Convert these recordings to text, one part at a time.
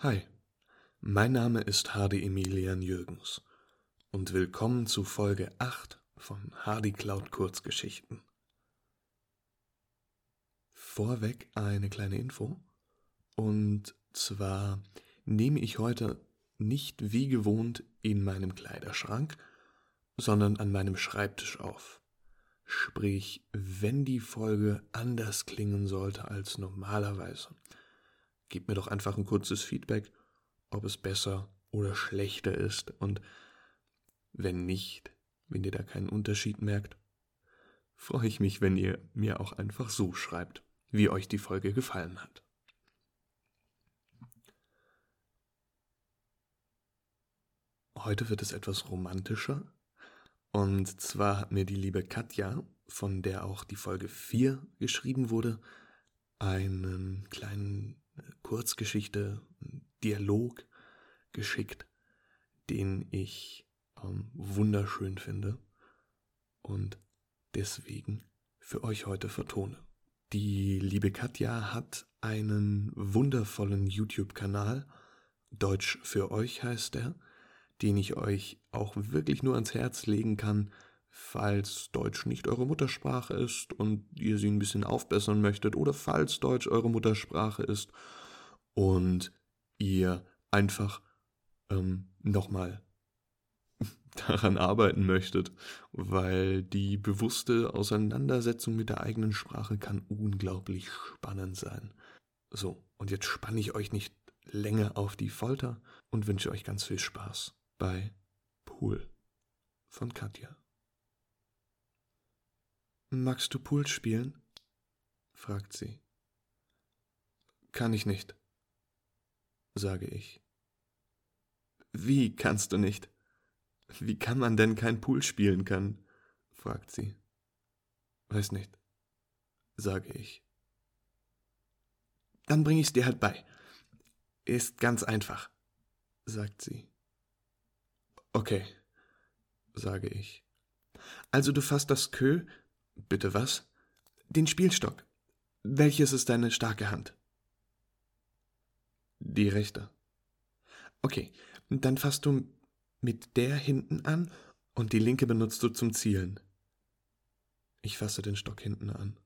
Hi, mein Name ist Hardy Emilian Jürgens und willkommen zu Folge 8 von Hardy Cloud Kurzgeschichten. Vorweg eine kleine Info und zwar nehme ich heute nicht wie gewohnt in meinem Kleiderschrank, sondern an meinem Schreibtisch auf. Sprich, wenn die Folge anders klingen sollte als normalerweise, Gebt mir doch einfach ein kurzes Feedback, ob es besser oder schlechter ist. Und wenn nicht, wenn ihr da keinen Unterschied merkt, freue ich mich, wenn ihr mir auch einfach so schreibt, wie euch die Folge gefallen hat. Heute wird es etwas romantischer. Und zwar hat mir die liebe Katja, von der auch die Folge 4 geschrieben wurde, einen kleinen Kurzgeschichte, Dialog geschickt, den ich ähm, wunderschön finde und deswegen für euch heute vertone. Die liebe Katja hat einen wundervollen YouTube-Kanal, Deutsch für euch heißt er, den ich euch auch wirklich nur ans Herz legen kann, falls Deutsch nicht eure Muttersprache ist und ihr sie ein bisschen aufbessern möchtet oder falls Deutsch eure Muttersprache ist und ihr einfach ähm, nochmal daran arbeiten möchtet, weil die bewusste Auseinandersetzung mit der eigenen Sprache kann unglaublich spannend sein. So, und jetzt spanne ich euch nicht länger auf die Folter und wünsche euch ganz viel Spaß bei Pool von Katja. Magst du Pool spielen? fragt sie. Kann ich nicht, sage ich. Wie kannst du nicht? Wie kann man denn kein Pool spielen können? fragt sie. Weiß nicht, sage ich. Dann bring ich's dir halt bei. Ist ganz einfach, sagt sie. Okay, sage ich. Also du fasst das Kö Bitte was? Den Spielstock. Welches ist deine starke Hand? Die rechte. Okay, dann fasst du mit der hinten an und die linke benutzt du zum Zielen. Ich fasse den Stock hinten an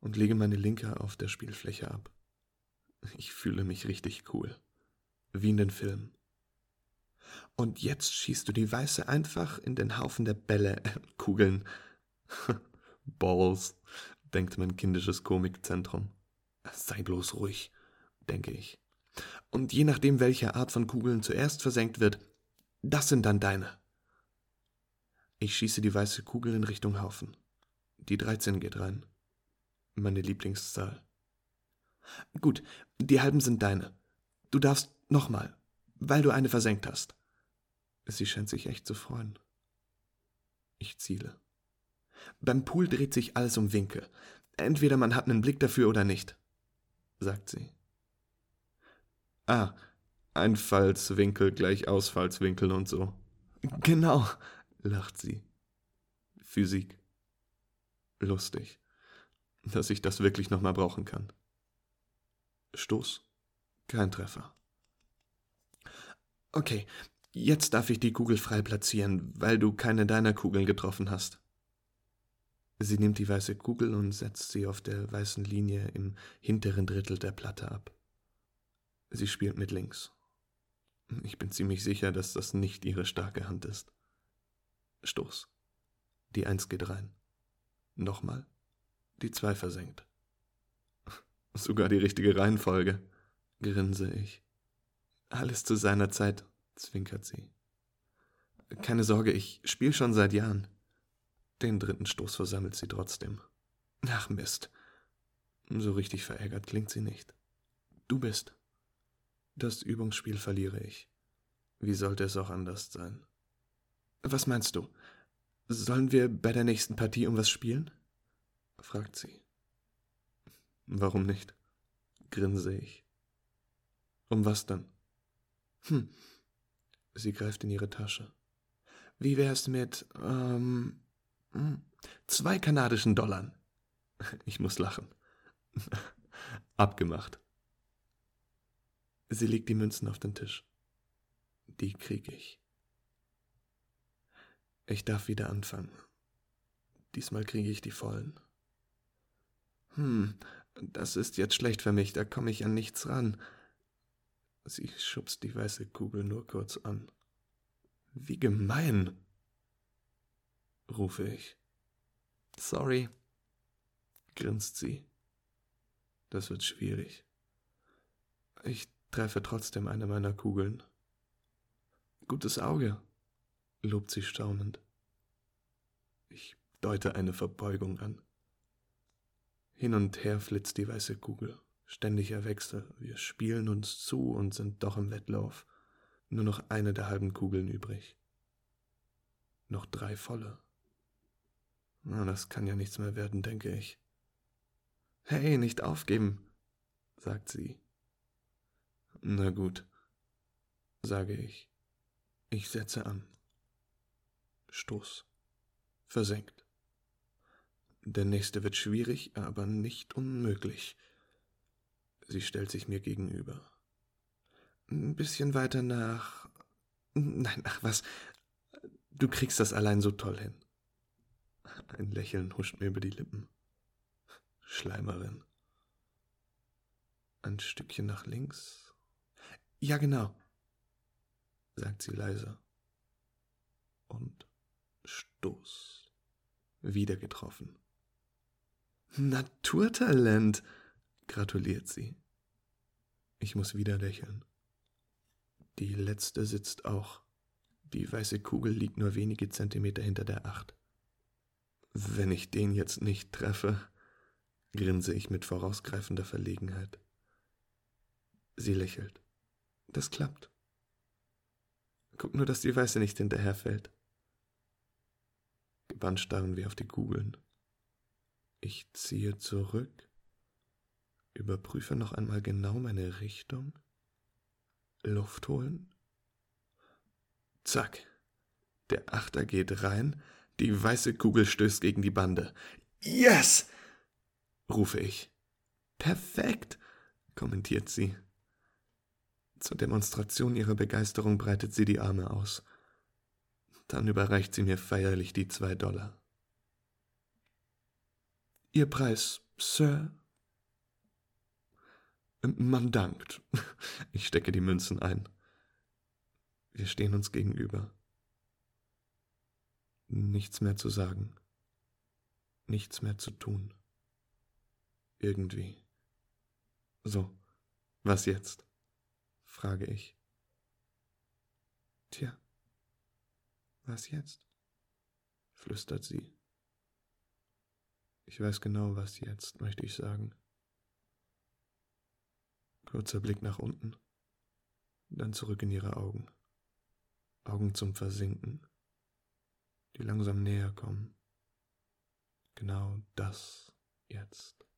und lege meine linke auf der Spielfläche ab. Ich fühle mich richtig cool. Wie in den Filmen. Und jetzt schießt du die Weiße einfach in den Haufen der Bälle, äh, Kugeln. Balls, denkt mein kindisches Komikzentrum. Sei bloß ruhig, denke ich. Und je nachdem, welche Art von Kugeln zuerst versenkt wird, das sind dann deine. Ich schieße die weiße Kugel in Richtung Haufen. Die 13 geht rein. Meine Lieblingszahl. Gut, die halben sind deine. Du darfst nochmal, weil du eine versenkt hast. Sie scheint sich echt zu freuen. Ich ziele. Beim Pool dreht sich alles um Winkel. Entweder man hat einen Blick dafür oder nicht, sagt sie. Ah, Einfallswinkel gleich Ausfallswinkel und so. Genau, lacht sie. Physik. Lustig, dass ich das wirklich nochmal brauchen kann. Stoß. Kein Treffer. Okay, jetzt darf ich die Kugel frei platzieren, weil du keine deiner Kugeln getroffen hast. Sie nimmt die weiße Kugel und setzt sie auf der weißen Linie im hinteren Drittel der Platte ab. Sie spielt mit links. Ich bin ziemlich sicher, dass das nicht ihre starke Hand ist. Stoß. Die Eins geht rein. Nochmal. Die Zwei versenkt. Sogar die richtige Reihenfolge, grinse ich. Alles zu seiner Zeit, zwinkert sie. Keine Sorge, ich spiel schon seit Jahren. Den dritten Stoß versammelt sie trotzdem. Ach Mist. So richtig verärgert klingt sie nicht. Du bist. Das Übungsspiel verliere ich. Wie sollte es auch anders sein? Was meinst du? Sollen wir bei der nächsten Partie um was spielen? fragt sie. Warum nicht? grinse ich. Um was dann? Hm. Sie greift in ihre Tasche. Wie wär's mit, ähm, hm. Zwei kanadischen Dollar. Ich muss lachen. Abgemacht. Sie legt die Münzen auf den Tisch. Die krieg ich. Ich darf wieder anfangen. Diesmal kriege ich die vollen. Hm, das ist jetzt schlecht für mich, da komme ich an nichts ran. Sie schubst die weiße Kugel nur kurz an. Wie gemein, rufe ich. Sorry, grinst sie. Das wird schwierig. Ich treffe trotzdem eine meiner Kugeln. Gutes Auge, lobt sie staunend. Ich deute eine Verbeugung an. Hin und her flitzt die weiße Kugel. Ständiger Wechsel. Wir spielen uns zu und sind doch im Wettlauf. Nur noch eine der halben Kugeln übrig. Noch drei volle. Das kann ja nichts mehr werden, denke ich. Hey, nicht aufgeben, sagt sie. Na gut, sage ich. Ich setze an. Stoß. Versenkt. Der nächste wird schwierig, aber nicht unmöglich. Sie stellt sich mir gegenüber. Ein bisschen weiter nach. Nein, ach was. Du kriegst das allein so toll hin. Ein Lächeln huscht mir über die Lippen. Schleimerin. Ein Stückchen nach links. Ja, genau, sagt sie leise. Und Stoß. Wieder getroffen. Naturtalent, gratuliert sie. Ich muss wieder lächeln. Die letzte sitzt auch. Die weiße Kugel liegt nur wenige Zentimeter hinter der Acht. Wenn ich den jetzt nicht treffe, grinse ich mit vorausgreifender Verlegenheit. Sie lächelt. Das klappt. Guck nur, dass die Weiße nicht hinterherfällt. Gebannt starren wir auf die Kugeln. Ich ziehe zurück, überprüfe noch einmal genau meine Richtung, Luft holen. Zack. Der Achter geht rein, die weiße Kugel stößt gegen die Bande. Yes! rufe ich. Perfekt, kommentiert sie. Zur Demonstration ihrer Begeisterung breitet sie die Arme aus. Dann überreicht sie mir feierlich die zwei Dollar. Ihr Preis, Sir? Man dankt. Ich stecke die Münzen ein. Wir stehen uns gegenüber. Nichts mehr zu sagen. Nichts mehr zu tun. Irgendwie. So, was jetzt? frage ich. Tja, was jetzt? flüstert sie. Ich weiß genau, was jetzt, möchte ich sagen. Kurzer Blick nach unten, dann zurück in ihre Augen. Augen zum Versinken, die langsam näher kommen. Genau das jetzt.